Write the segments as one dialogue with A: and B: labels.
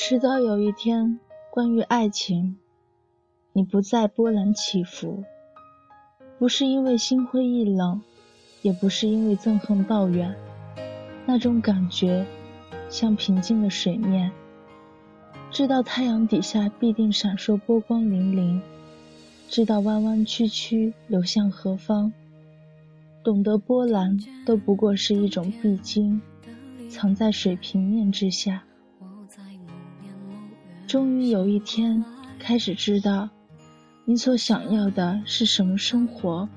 A: 迟早有一天，关于爱情，你不再波澜起伏，不是因为心灰意冷，也不是因为憎恨抱怨，那种感觉像平静的水面，知道太阳底下必定闪烁波光粼粼，知道弯弯曲曲流向何方，懂得波澜都不过是一种必经，藏在水平面之下。终于有一天，开始知道，你所想要的是什么生活，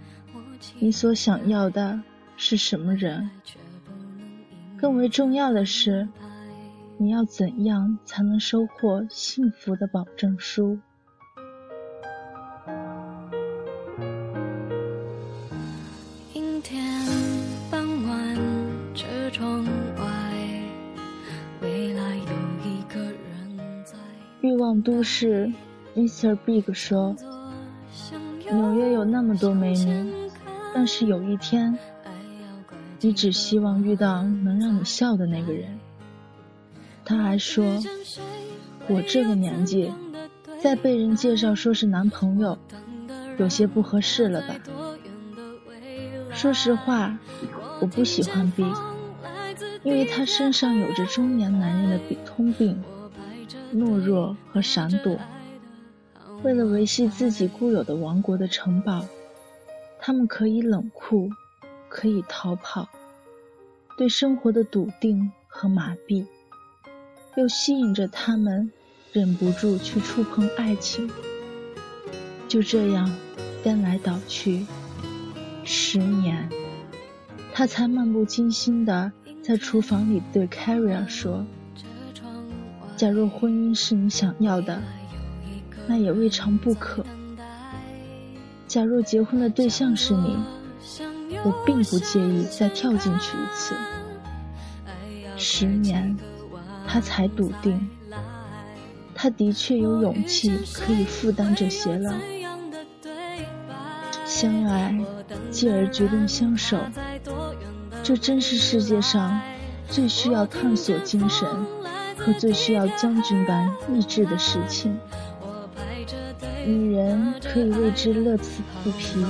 A: 你所想要的是什么人。更为重要的是，你要怎样才能收获幸福的保证书？望都市，Mr. Big 说：“纽约有那么多美女，但是有一天，你只希望遇到能让你笑的那个人。”他还说：“我这个年纪，再被人介绍说是男朋友，有些不合适了吧？”说实话，我不喜欢 Big，因为他身上有着中年男人的通病。懦弱和闪躲，为了维系自己固有的王国的城堡，他们可以冷酷，可以逃跑，对生活的笃定和麻痹，又吸引着他们，忍不住去触碰爱情。就这样，颠来倒去，十年，他才漫不经心地在厨房里对 Carrie 说。假若婚姻是你想要的，那也未尝不可。假若结婚的对象是你，我并不介意再跳进去一次。十年，他才笃定，他的确有勇气可以负担这些了。相爱，继而决定相守，这真是世界上最需要探索精神。和最需要将军般意志的事情，女人可以为之乐此不疲，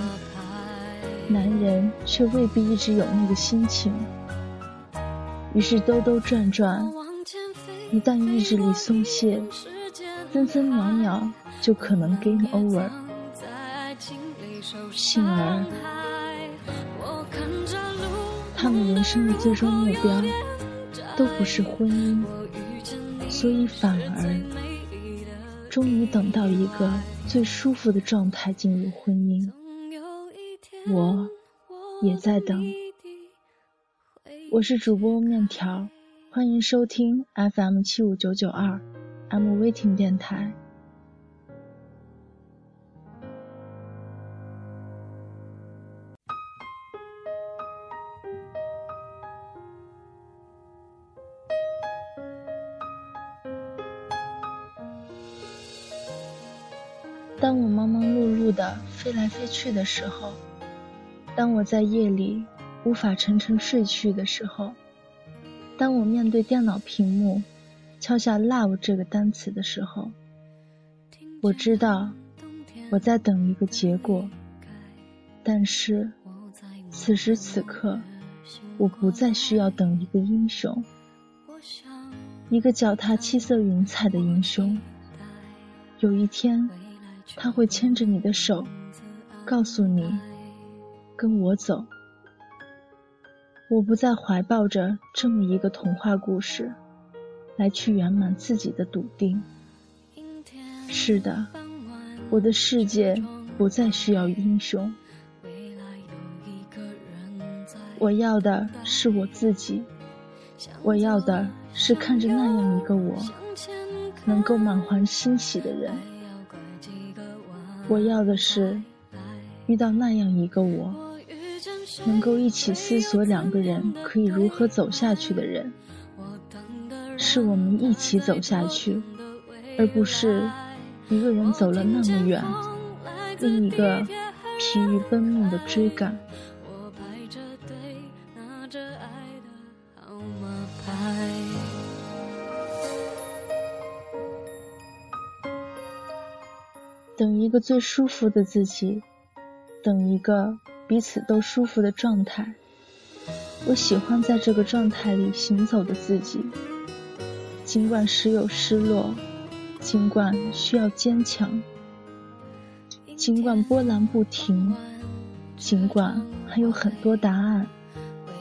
A: 男人却未必一直有那个心情。于是兜兜转转，一旦意志力松懈，分分秒秒就可能 game over。幸而，他们人生的最终目标都不是婚姻。所以，反而终于等到一个最舒服的状态进入婚姻。我也在等。我是主播面条，欢迎收听 FM 七五九九二，Mwaiting 电台。当我忙忙碌碌的飞来飞去的时候，当我在夜里无法沉沉睡去的时候，当我面对电脑屏幕敲下 “love” 这个单词的时候，我知道我在等一个结果。但是此时此刻，我不再需要等一个英雄，一个脚踏七色云彩的英雄。有一天。他会牵着你的手，告诉你：“跟我走。”我不再怀抱着这么一个童话故事，来去圆满自己的笃定。是的，我的世界不再需要英雄。我要的是我自己，我要的是看着那样一个我，能够满怀欣喜的人。我要的是遇到那样一个我，能够一起思索两个人可以如何走下去的人，是我们一起走下去，而不是一个人走了那么远，另一个疲于奔命的追赶。
B: 等一个最舒服的自己，等一个彼此都舒服的状态。我喜欢在这个状态里行走的自己，尽管时有失落，尽管需要坚强，尽管波澜不停，尽管还有很多答案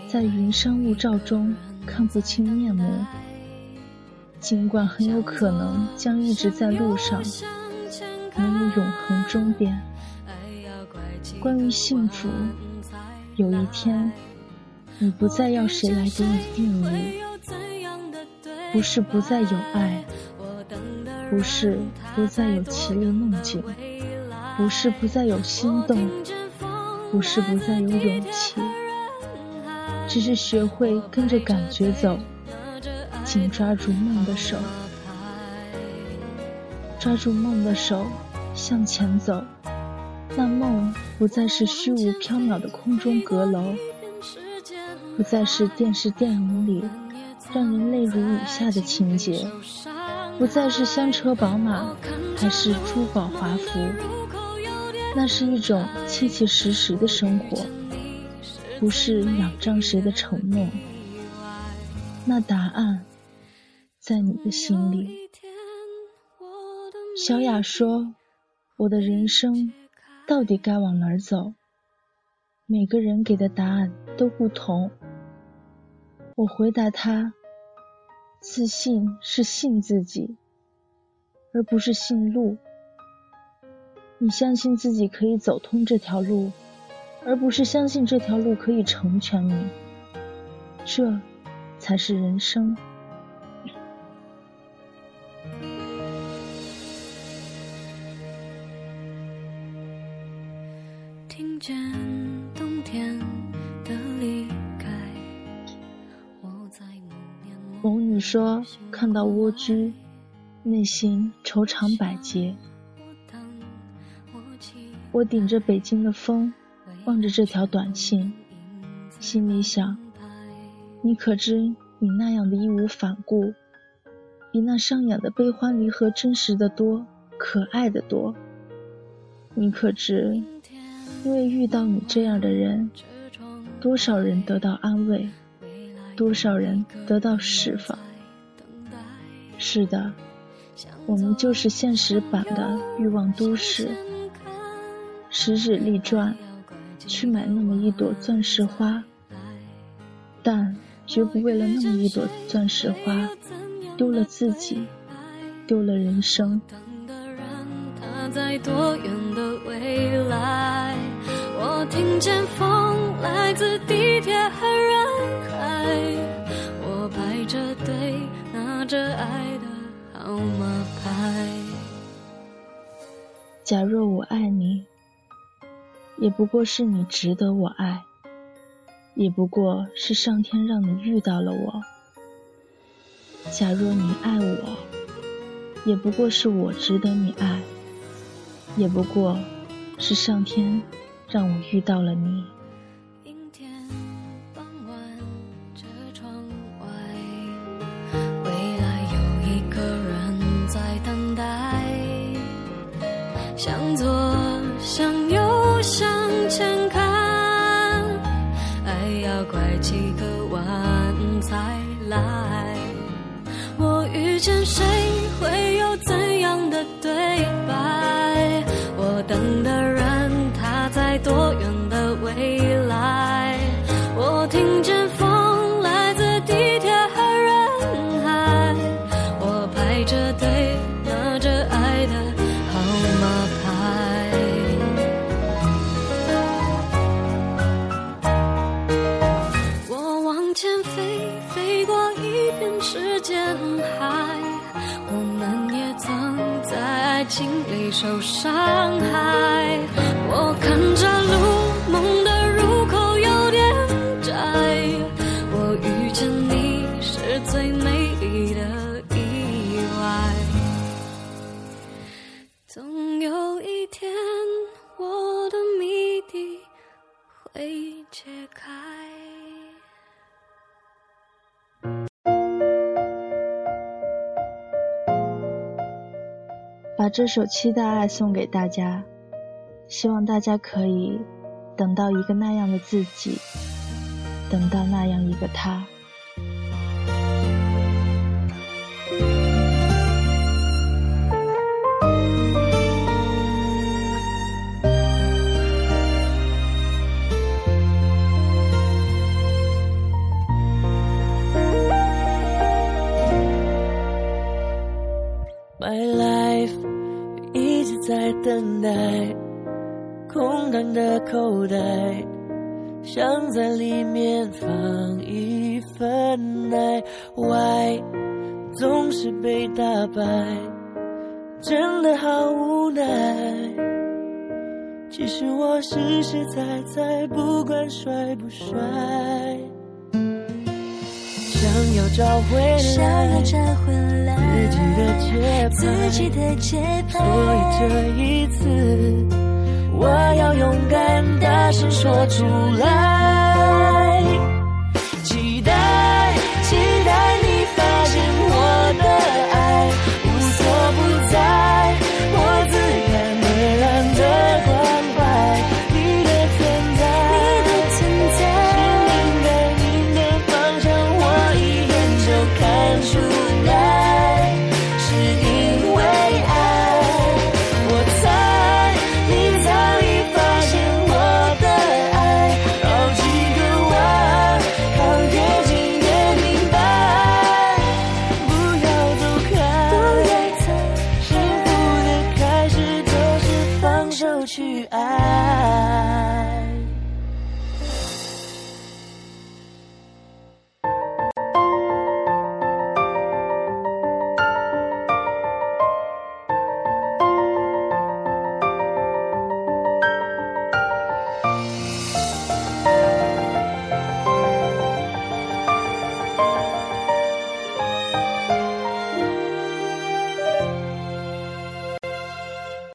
B: 在云山雾罩中看不清面目，尽管很有可能将一直在路上，没有永恒终点。关于幸福，有一天。你不再要谁来给你定义，不是不再有爱，不是不再有绮丽梦境，不是不再有心动，不是不再有勇气，只是学会跟着感觉走，紧抓住梦的手，抓住梦的手向前走，那梦不再是虚无缥缈的空中阁楼。不再是电视电影里让人泪如雨下的情节，不再是香车宝马，还是珠宝华服，那是一种切切实实的生活，不是仰仗谁的承诺。那答案在你的心里。小雅说：“我的人生到底该往哪儿走？”每个人给的答案都不同。我回答他：“自信是信自己，而不是信路。你相信自己可以走通这条路，而不是相信这条路可以成全你。这，才是人生。”说：“看到蜗居，内心愁肠百结。”我顶着北京的风，望着这条短信，心里想：你可知你那样的义无反顾，比那上演的悲欢离合真实的多，可爱的多？你可知，因为遇到你这样的人，多少人得到安慰？多少人得到释放？是的，我们就是现实版的欲望都市，十指立转去买那么一朵钻石花，但绝不为了那么一朵钻石花丢了自己，丢了人生。假若我爱你，也不过是你值得我爱，也不过是上天让你遇到了我。假若你爱我，也不过是我值得你爱，也不过是上天。让我遇到了你。排着对拿着爱的号码牌。我往前飞，飞过一片时间海，我们也曾在爱情里受伤
A: 把这首《期待爱》送给大家，希望大家可以等到一个那样的自己，等到那样一个他。
C: 口袋，想在里面放一份爱。Why 总是被打败，真的好无奈。其实我实实在在，不管帅不帅。想要找回来自己的节拍，所以这一次我要勇敢大声说出来。